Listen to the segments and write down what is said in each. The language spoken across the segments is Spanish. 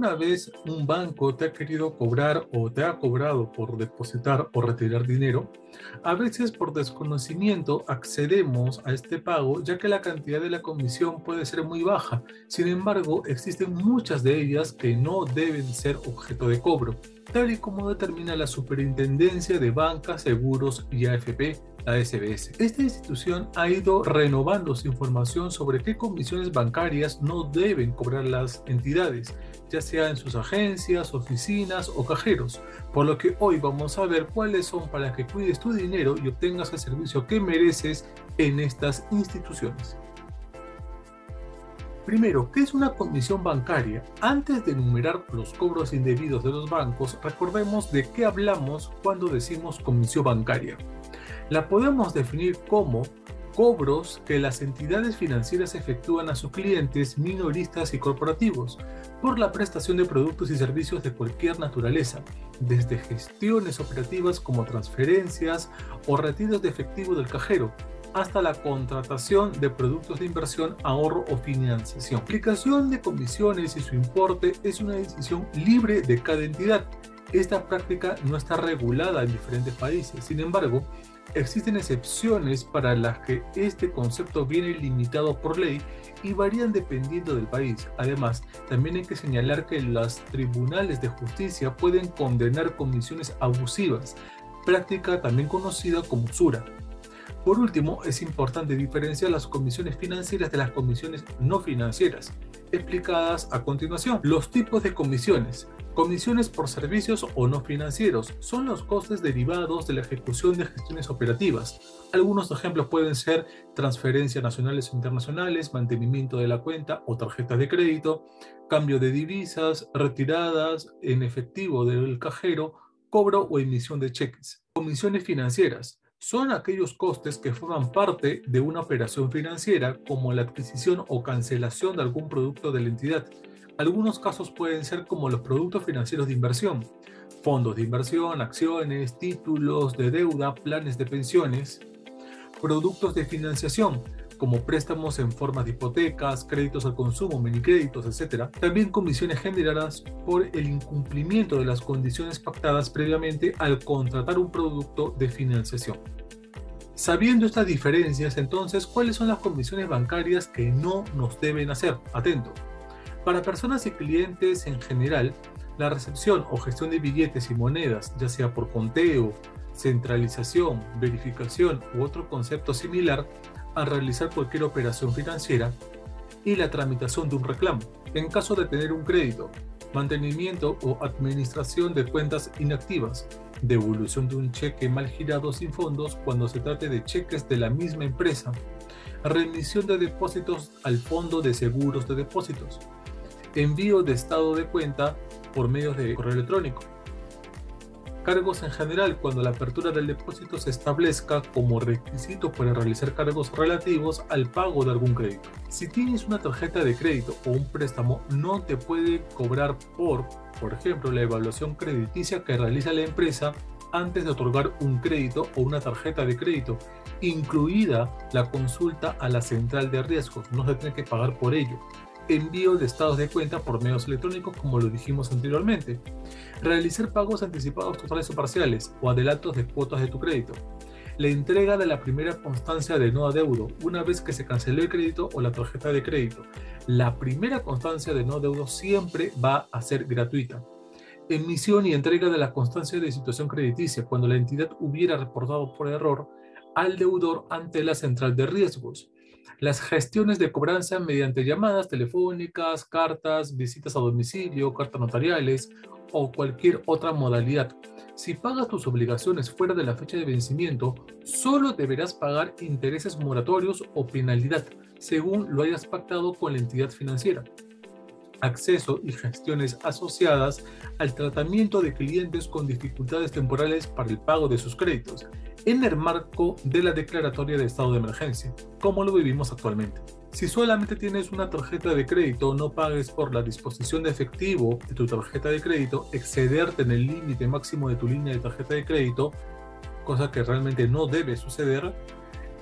alguna vez un banco te ha querido cobrar o te ha cobrado por depositar o retirar dinero, a veces por desconocimiento accedemos a este pago ya que la cantidad de la comisión puede ser muy baja. Sin embargo, existen muchas de ellas que no deben ser objeto de cobro, tal y como determina la Superintendencia de Bancas, Seguros y AFP la SBS. Esta institución ha ido renovando su información sobre qué comisiones bancarias no deben cobrar las entidades, ya sea en sus agencias, oficinas o cajeros, por lo que hoy vamos a ver cuáles son para que cuides tu dinero y obtengas el servicio que mereces en estas instituciones. Primero, ¿qué es una comisión bancaria? Antes de enumerar los cobros indebidos de los bancos, recordemos de qué hablamos cuando decimos comisión bancaria la podemos definir como cobros que las entidades financieras efectúan a sus clientes minoristas y corporativos por la prestación de productos y servicios de cualquier naturaleza, desde gestiones operativas como transferencias o retiros de efectivo del cajero, hasta la contratación de productos de inversión, ahorro o financiación. La aplicación de comisiones y su importe es una decisión libre de cada entidad. Esta práctica no está regulada en diferentes países, sin embargo, Existen excepciones para las que este concepto viene limitado por ley y varían dependiendo del país. Además, también hay que señalar que los tribunales de justicia pueden condenar comisiones abusivas, práctica también conocida como usura. Por último, es importante diferenciar las comisiones financieras de las comisiones no financieras, explicadas a continuación. Los tipos de comisiones. Comisiones por servicios o no financieros son los costes derivados de la ejecución de gestiones operativas. Algunos ejemplos pueden ser transferencias nacionales o internacionales, mantenimiento de la cuenta o tarjetas de crédito, cambio de divisas, retiradas en efectivo del cajero, cobro o emisión de cheques. Comisiones financieras son aquellos costes que forman parte de una operación financiera como la adquisición o cancelación de algún producto de la entidad algunos casos pueden ser como los productos financieros de inversión, fondos de inversión, acciones, títulos de deuda, planes de pensiones, productos de financiación, como préstamos en forma de hipotecas, créditos al consumo, minicréditos, etc. También comisiones generadas por el incumplimiento de las condiciones pactadas previamente al contratar un producto de financiación. Sabiendo estas diferencias, entonces, ¿cuáles son las comisiones bancarias que no nos deben hacer? Atento. Para personas y clientes en general, la recepción o gestión de billetes y monedas, ya sea por conteo, centralización, verificación u otro concepto similar, al realizar cualquier operación financiera, y la tramitación de un reclamo. En caso de tener un crédito, mantenimiento o administración de cuentas inactivas, devolución de un cheque mal girado sin fondos cuando se trate de cheques de la misma empresa, remisión de depósitos al Fondo de Seguros de Depósitos, envío de estado de cuenta por medios de correo electrónico. Cargos en general cuando la apertura del depósito se establezca como requisito para realizar cargos relativos al pago de algún crédito. Si tienes una tarjeta de crédito o un préstamo, no te puede cobrar por, por ejemplo, la evaluación crediticia que realiza la empresa antes de otorgar un crédito o una tarjeta de crédito, incluida la consulta a la central de riesgos. No se tiene que pagar por ello envío de estados de cuenta por medios electrónicos, como lo dijimos anteriormente, realizar pagos anticipados totales o parciales o adelantos de cuotas de tu crédito, la entrega de la primera constancia de no adeudo una vez que se canceló el crédito o la tarjeta de crédito. La primera constancia de no adeudo siempre va a ser gratuita. Emisión y entrega de la constancia de situación crediticia cuando la entidad hubiera reportado por error al deudor ante la central de riesgos las gestiones de cobranza mediante llamadas telefónicas, cartas, visitas a domicilio, cartas notariales o cualquier otra modalidad. Si pagas tus obligaciones fuera de la fecha de vencimiento, solo deberás pagar intereses moratorios o penalidad, según lo hayas pactado con la entidad financiera acceso y gestiones asociadas al tratamiento de clientes con dificultades temporales para el pago de sus créditos, en el marco de la declaratoria de estado de emergencia, como lo vivimos actualmente. Si solamente tienes una tarjeta de crédito, no pagues por la disposición de efectivo de tu tarjeta de crédito, excederte en el límite máximo de tu línea de tarjeta de crédito, cosa que realmente no debe suceder,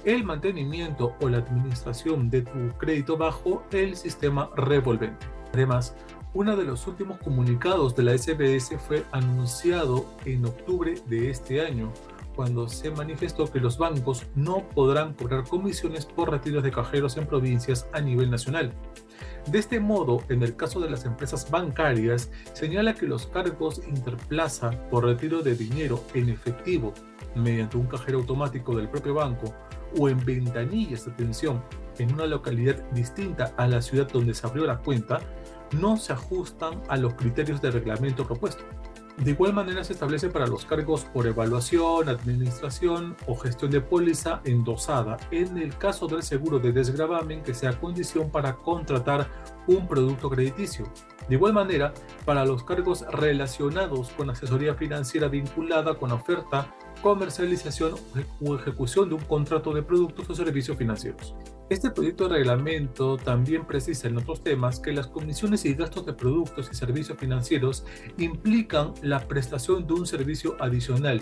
el mantenimiento o la administración de tu crédito bajo el sistema revolvente. Además, Uno de los últimos comunicados de la SBS fue anunciado en octubre de este año, cuando se manifestó que los bancos no podrán cobrar comisiones por retiros de cajeros en provincias a nivel nacional. De este modo, en el caso de las empresas bancarias, señala que los cargos interplaza por retiro de dinero en efectivo mediante un cajero automático del propio banco o en ventanillas de atención en una localidad distinta a la ciudad donde se abrió la cuenta, no se ajustan a los criterios de reglamento propuesto. De igual manera se establece para los cargos por evaluación, administración o gestión de póliza endosada en el caso del seguro de desgravamen que sea condición para contratar un producto crediticio. De igual manera, para los cargos relacionados con asesoría financiera vinculada con oferta, comercialización o ejecución de un contrato de productos o servicios financieros. Este proyecto de reglamento también precisa en otros temas que las comisiones y gastos de productos y servicios financieros implican la prestación de un servicio adicional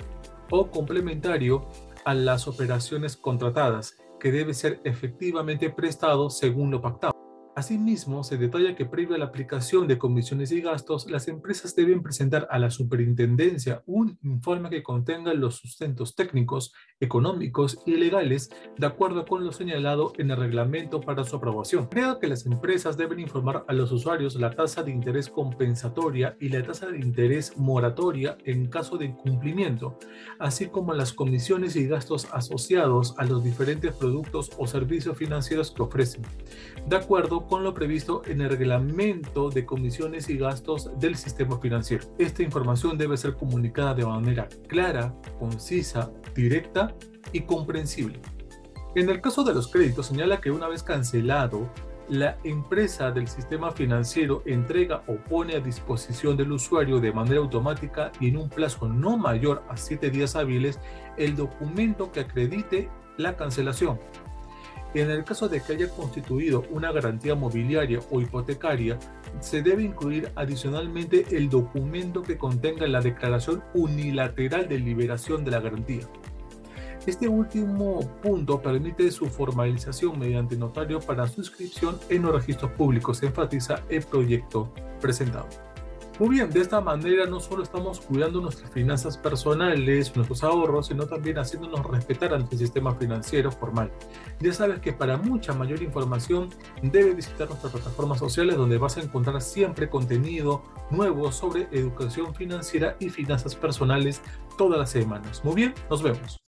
o complementario a las operaciones contratadas, que debe ser efectivamente prestado según lo pactado. Asimismo, se detalla que previo a la aplicación de comisiones y gastos, las empresas deben presentar a la superintendencia un informe que contenga los sustentos técnicos, económicos y legales de acuerdo con lo señalado en el reglamento para su aprobación. Creo que las empresas deben informar a los usuarios la tasa de interés compensatoria y la tasa de interés moratoria en caso de incumplimiento, así como las comisiones y gastos asociados a los diferentes productos o servicios financieros que ofrecen. De acuerdo con lo previsto en el reglamento de comisiones y gastos del sistema financiero. Esta información debe ser comunicada de manera clara, concisa, directa y comprensible. En el caso de los créditos, señala que una vez cancelado, la empresa del sistema financiero entrega o pone a disposición del usuario de manera automática y en un plazo no mayor a 7 días hábiles el documento que acredite la cancelación, en el caso de que haya constituido una garantía mobiliaria o hipotecaria, se debe incluir adicionalmente el documento que contenga la declaración unilateral de liberación de la garantía. Este último punto permite su formalización mediante notario para su inscripción en los registros públicos, enfatiza el proyecto presentado. Muy bien, de esta manera no solo estamos cuidando nuestras finanzas personales, nuestros ahorros, sino también haciéndonos respetar ante el sistema financiero formal. Ya sabes que para mucha mayor información debe visitar nuestras plataformas sociales donde vas a encontrar siempre contenido nuevo sobre educación financiera y finanzas personales todas las semanas. Muy bien, nos vemos.